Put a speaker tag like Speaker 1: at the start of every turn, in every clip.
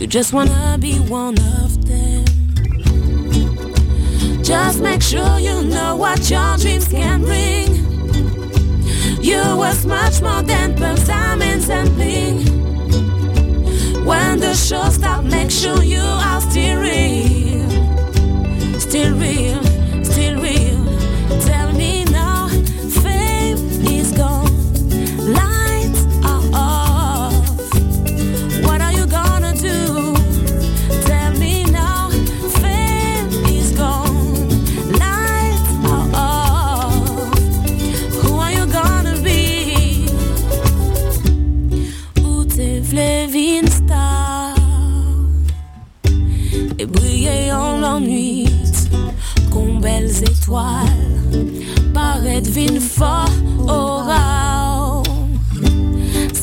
Speaker 1: You just wanna be one of them. Just make sure you know what your dreams can bring. You was much more than pearls, diamonds, and bling. When the show stops, make sure you are still real, still real,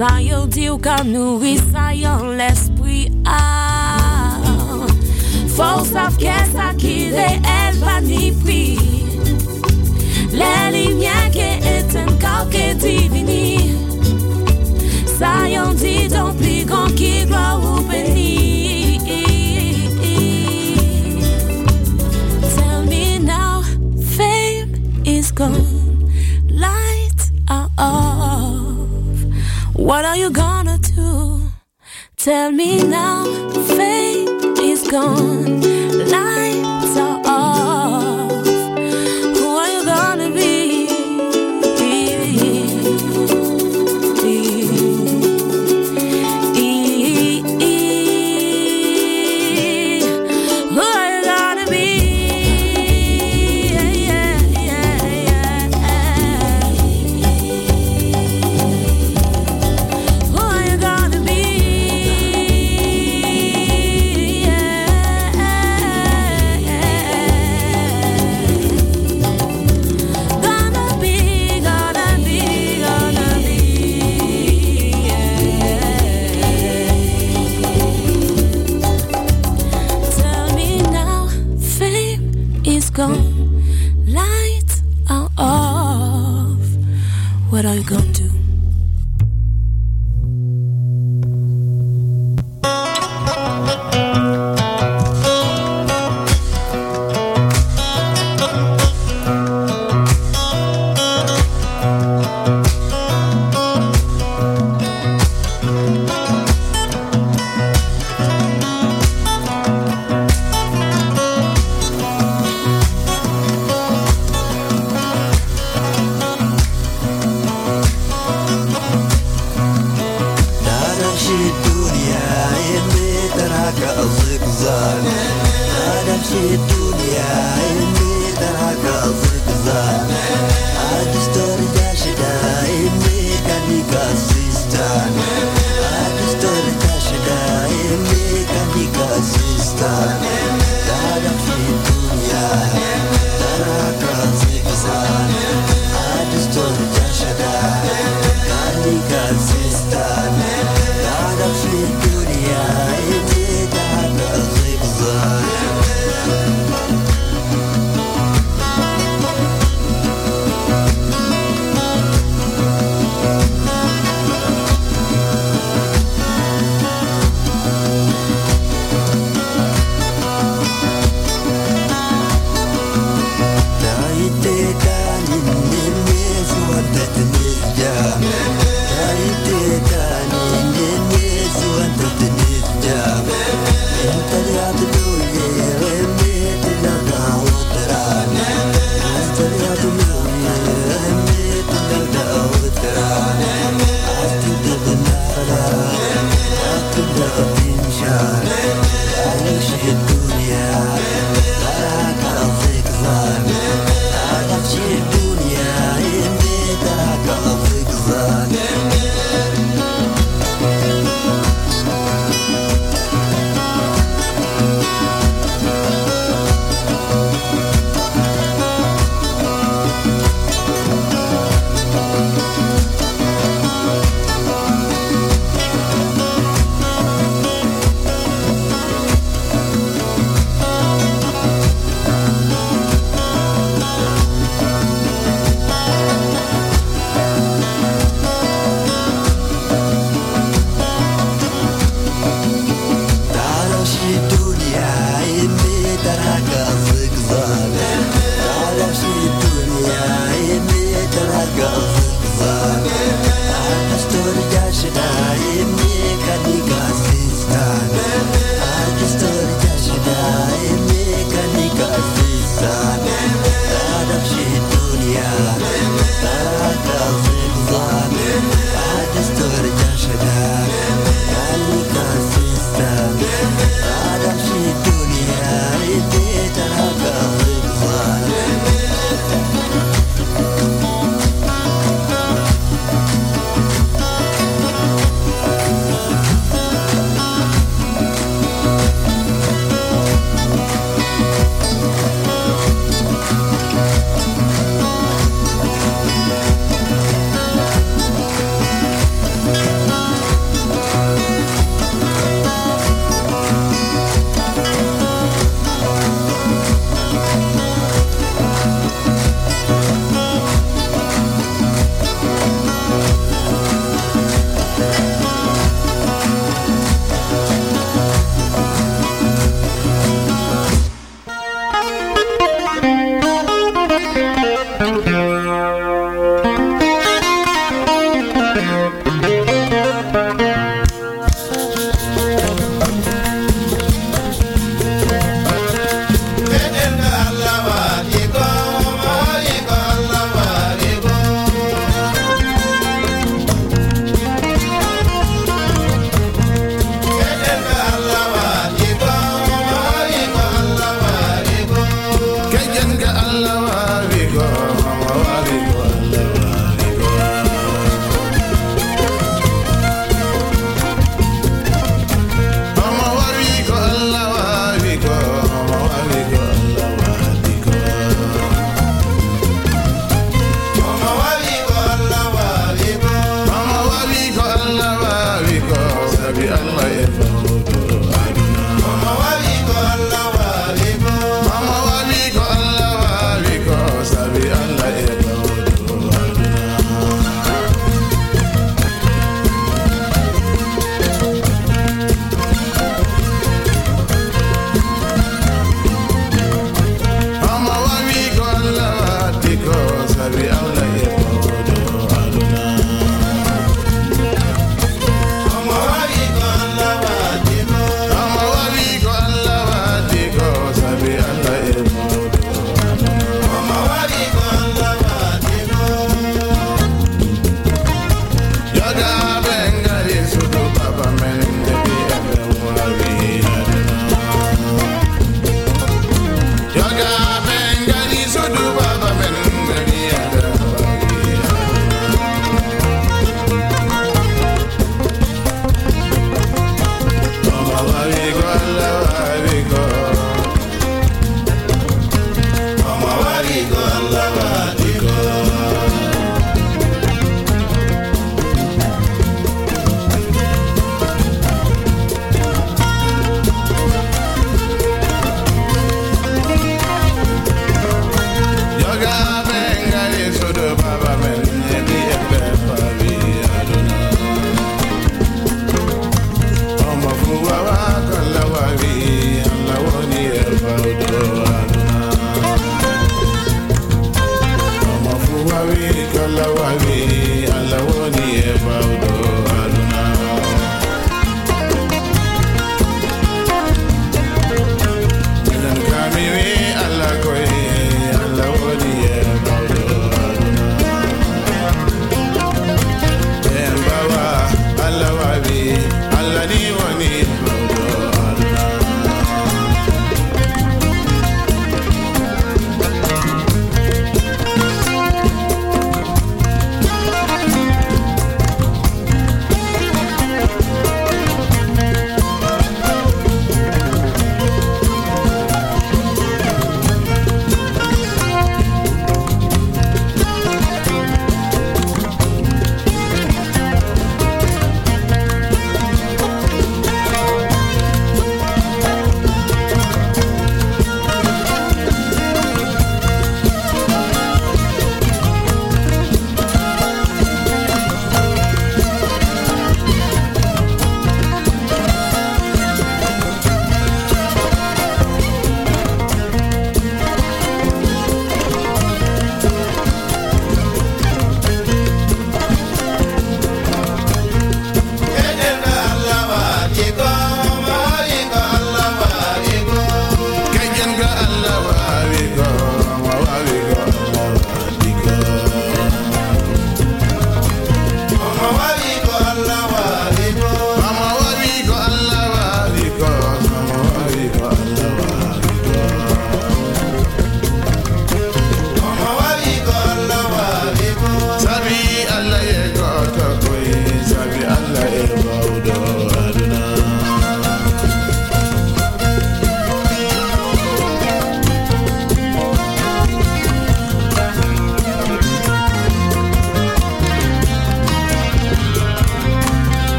Speaker 1: Ça y dit ou ka nourri Ça y en l'esprit ah. Faut savoir qu'est-ce ça qui réel pas ni prix Les lumières qui éteignent quand qui divini. Ça y en dit donc plus grand qui gloire ou béni What are you gonna do? Tell me now, fame is gone,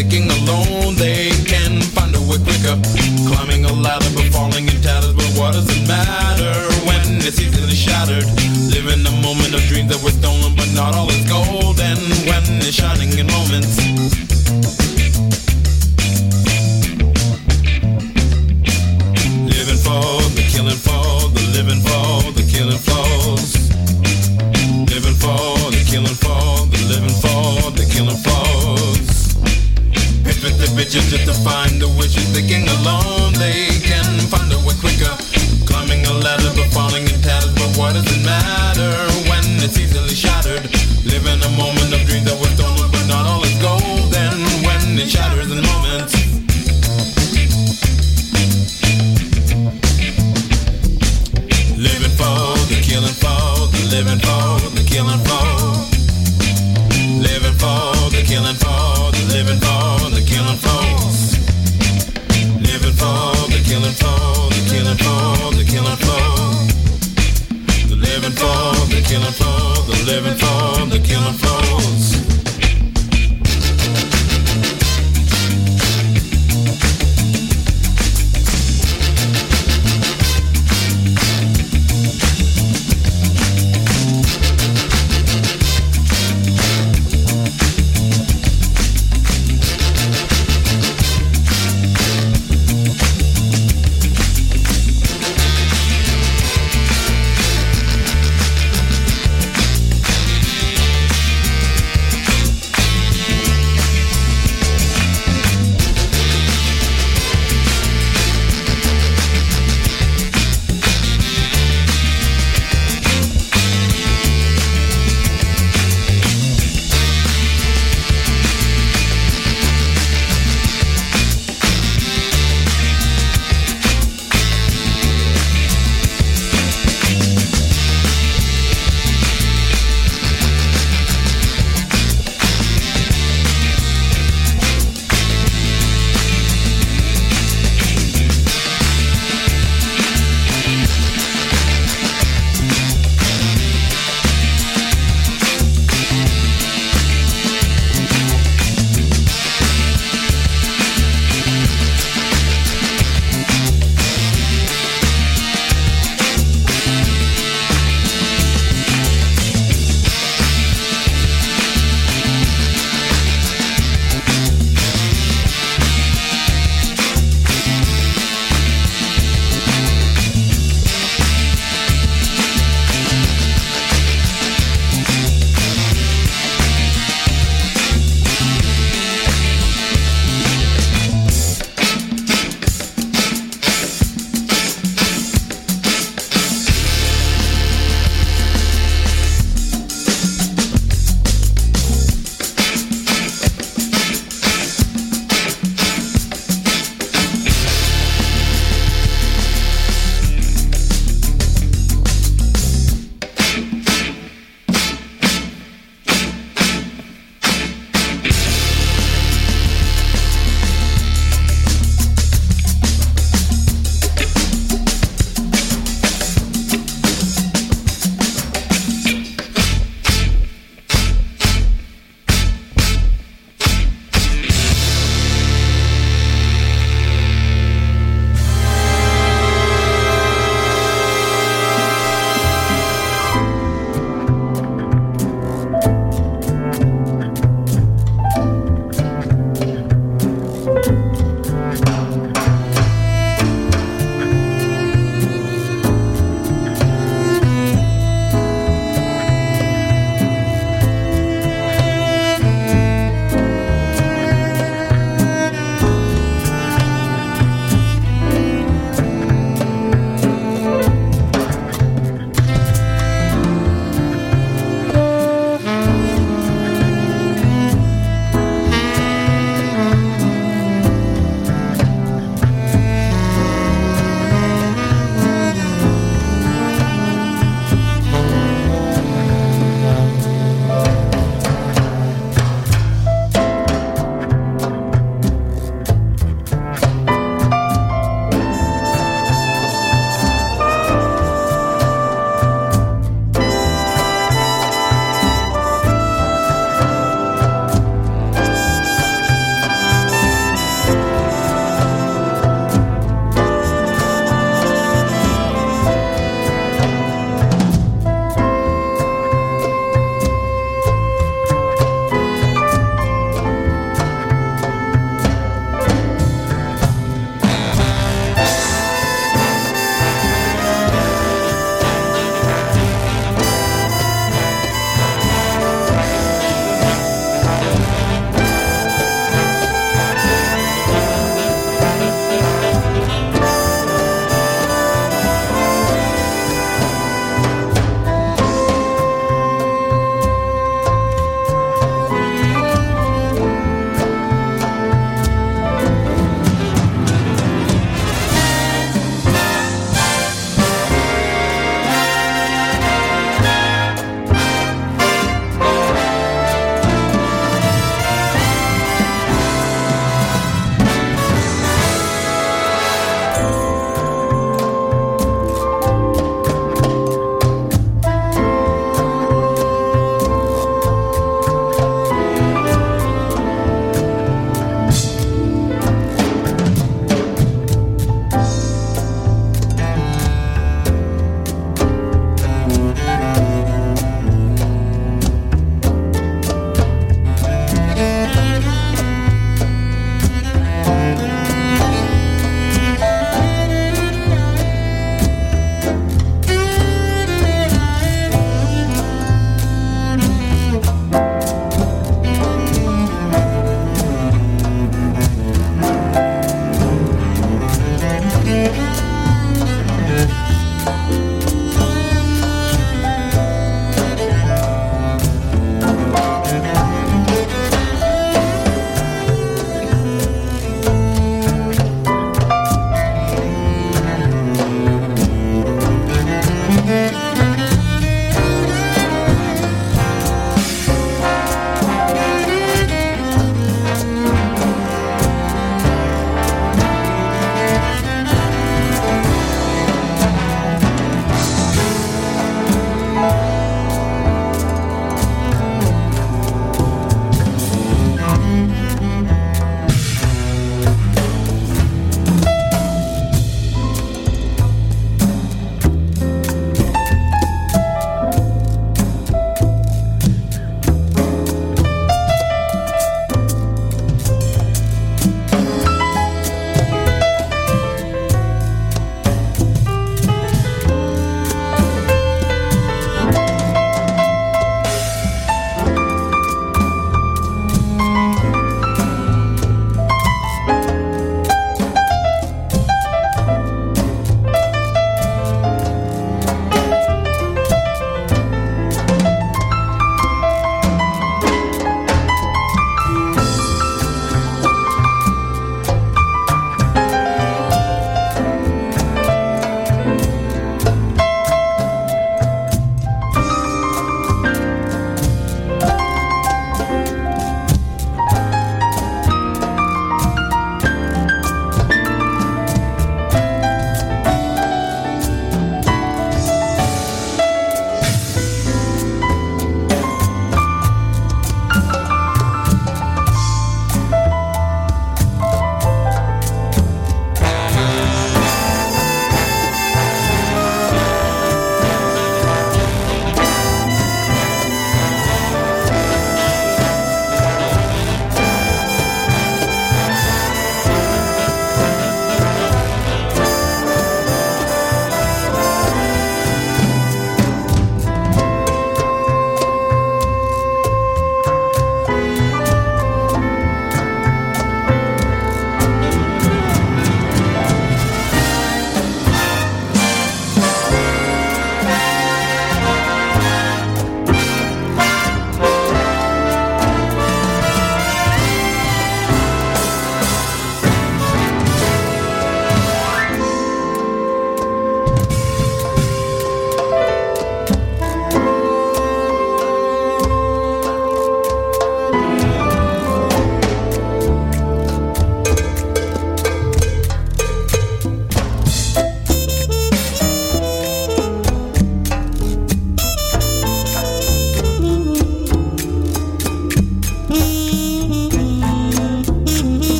Speaker 2: sticking alone.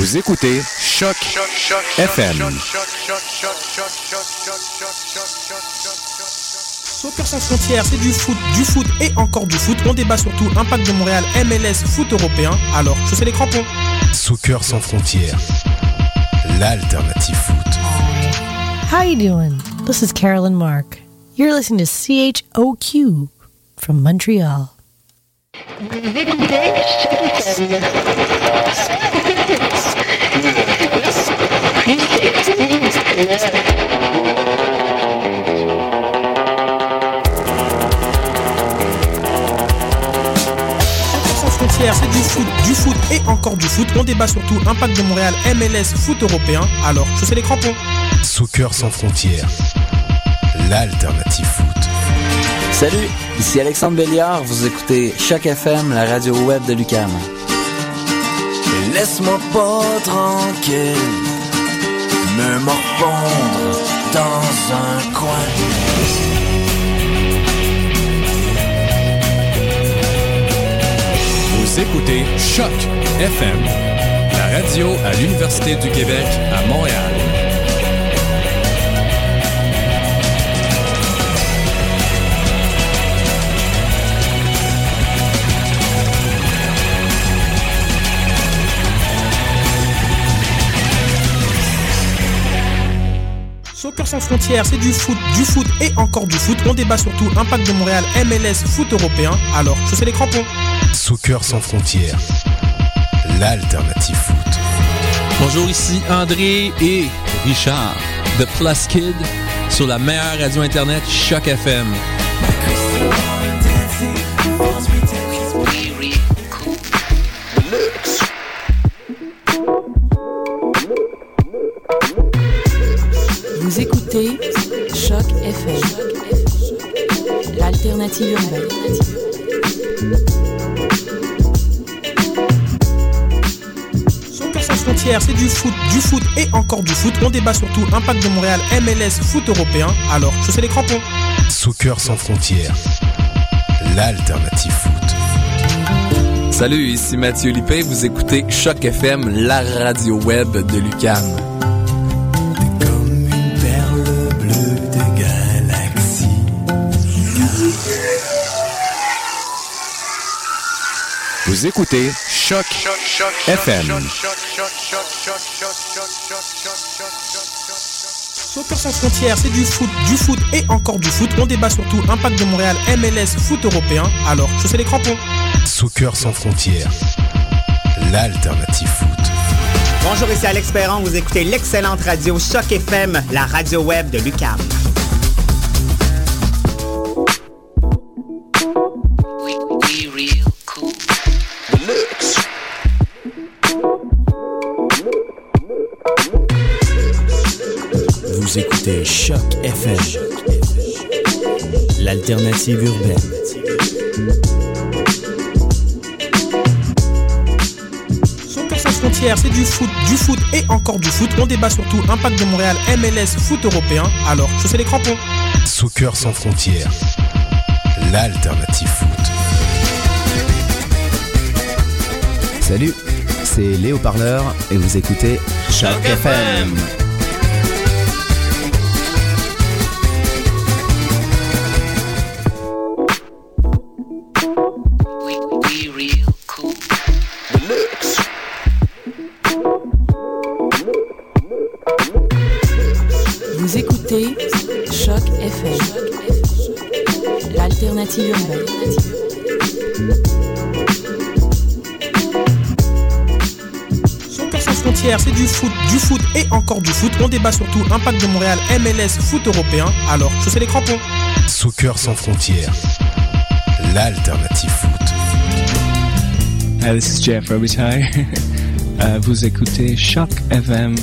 Speaker 2: Vous écoutez Choc FM.
Speaker 3: Soccer sans frontières, c'est du foot, du foot et encore du foot. On débat surtout Impact de Montréal, MLS, foot européen. Alors, je sais les crampons.
Speaker 2: Soccer sans frontières. L'alternative foot.
Speaker 4: How you doing? This is Carolyn Mark. You're listening to CHOQ from Montreal.
Speaker 3: C'est du foot, du foot et encore du foot. On débat surtout Impact de Montréal, MLS, foot européen. Alors, sais les crampons.
Speaker 2: Soccer sans frontières. L'alternative foot.
Speaker 5: Salut, ici Alexandre Béliard, vous écoutez Choc FM, la radio web de Lucam.
Speaker 6: Laisse-moi pas tranquille Me morfondre dans un coin
Speaker 2: Vous écoutez Choc FM. La radio à l'Université du Québec à Montréal.
Speaker 3: Sans frontières, c'est du foot, du foot et encore du foot. On débat surtout Impact de Montréal, MLS, foot européen. Alors, je sais les crampons.
Speaker 2: Soccer sans frontières. L'alternative foot.
Speaker 7: Bonjour, ici André et Richard de Plus Kid sur la meilleure radio internet Choc FM.
Speaker 3: Soccer sans frontières, c'est du foot, du foot et encore du foot. On débat surtout Impact de Montréal, MLS, foot européen. Alors, je sais les crampons.
Speaker 2: Soccer sans frontières. L'alternative foot.
Speaker 7: Salut, ici Mathieu Lippé, vous écoutez Choc FM, la radio web de Lucam.
Speaker 2: Vous écoutez Choc FM.
Speaker 3: Soccer sans frontières, c'est du foot, du foot et encore du foot. On débat surtout Impact de Montréal, MLS, foot européen. Alors, sais les crampons.
Speaker 2: Soccer sans frontières. L'alternative foot.
Speaker 8: Bonjour, ici Alex Perron. Vous écoutez l'excellente radio Choc FM, la radio web de Lucam.
Speaker 9: Choc FM, l'alternative urbaine.
Speaker 3: Soccer sans frontières, c'est du foot, du foot et encore du foot. On débat surtout Impact de Montréal, MLS, foot européen. Alors, je sais les crampons.
Speaker 2: Soccer sans frontières. L'alternative foot.
Speaker 1: Salut, c'est Léo Parleur et vous écoutez Choc FM.
Speaker 3: Du foot, du foot et encore du foot. On débat surtout Impact de Montréal, MLS, foot européen. Alors, je sais les crampons.
Speaker 2: Soccer sans frontières. L'alternative foot.
Speaker 10: Hi, this is Jeff Robitaille. Euh, vous écoutez Choc FM.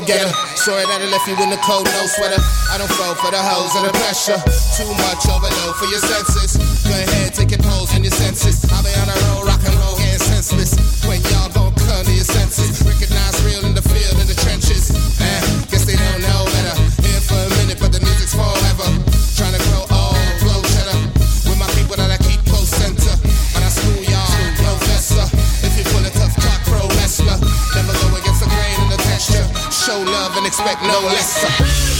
Speaker 11: go getter. Sorry that I left you in the cold, no sweater. I don't fall for the hoes and the pressure. Too much overload for your senses. Go ahead, take your pose in your senses. I'll be on the
Speaker 12: road. like
Speaker 13: no less.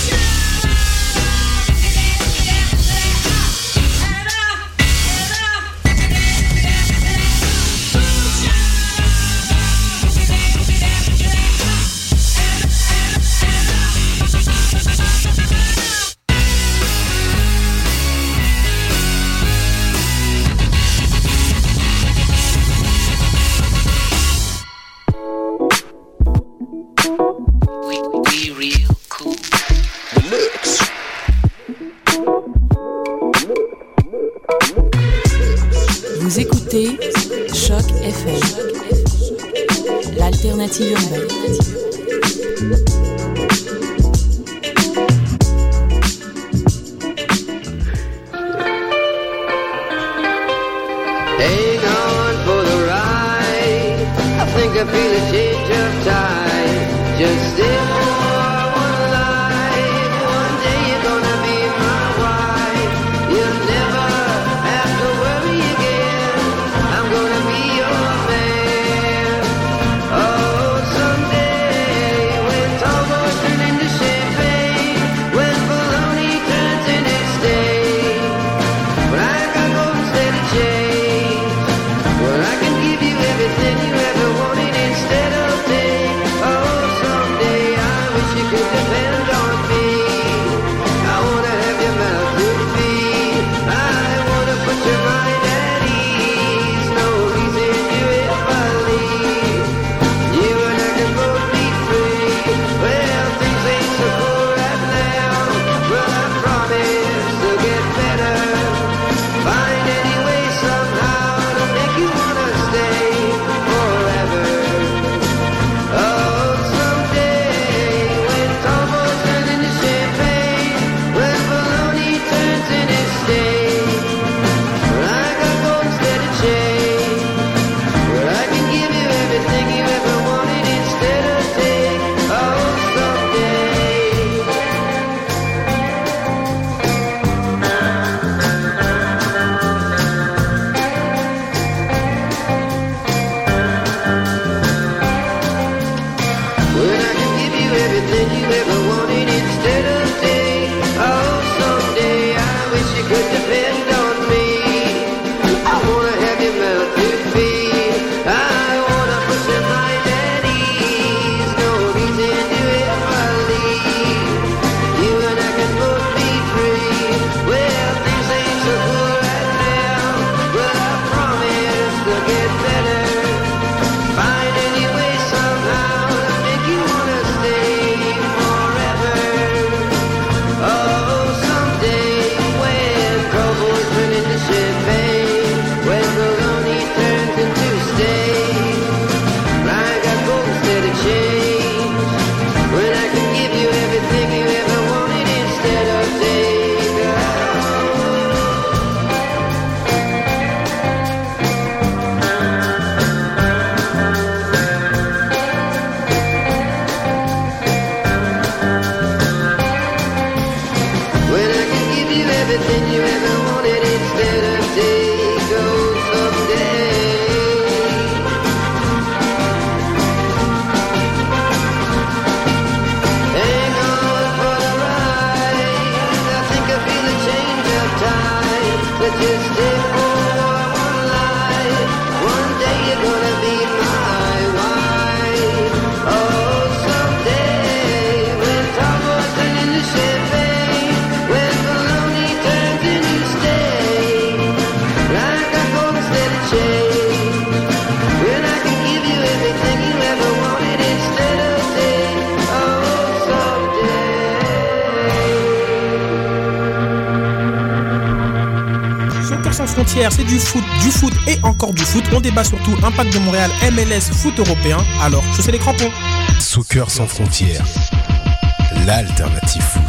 Speaker 13: c'est du foot, du foot et encore du foot. On débat surtout impact de Montréal, MLS, foot européen. Alors, chaussez les crampons.
Speaker 2: Soccer sans frontières, l'alternative.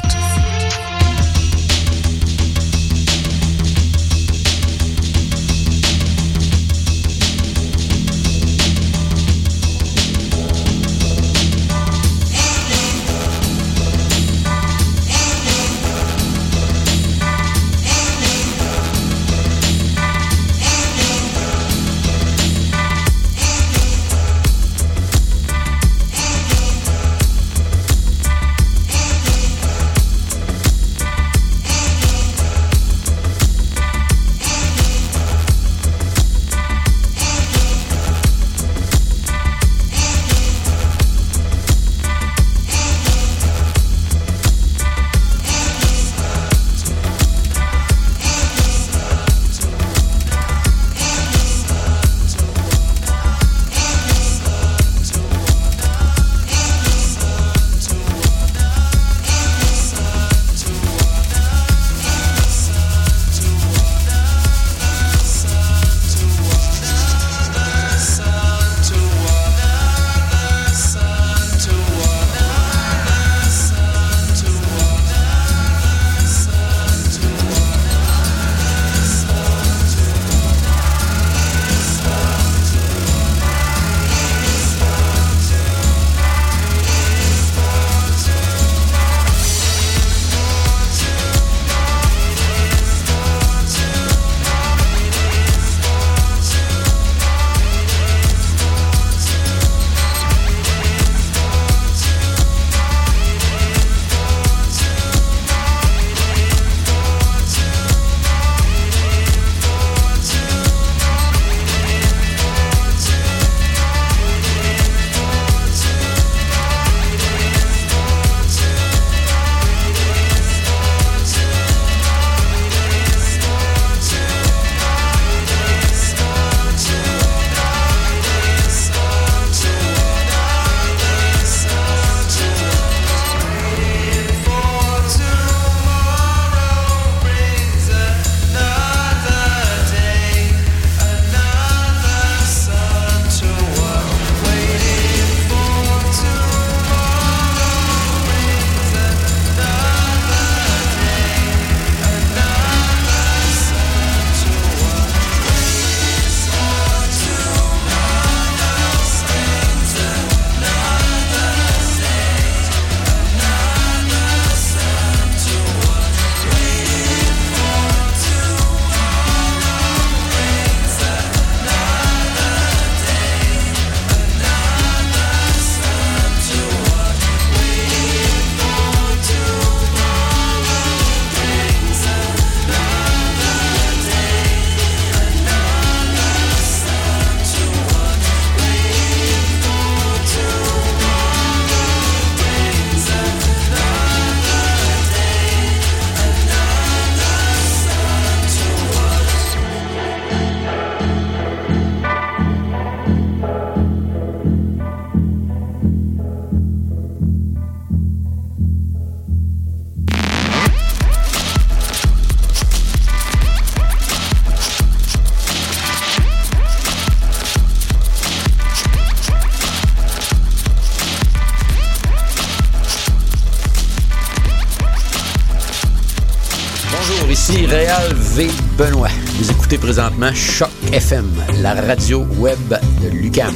Speaker 14: Benoît. Vous écoutez présentement Choc FM, la radio web de Lucam.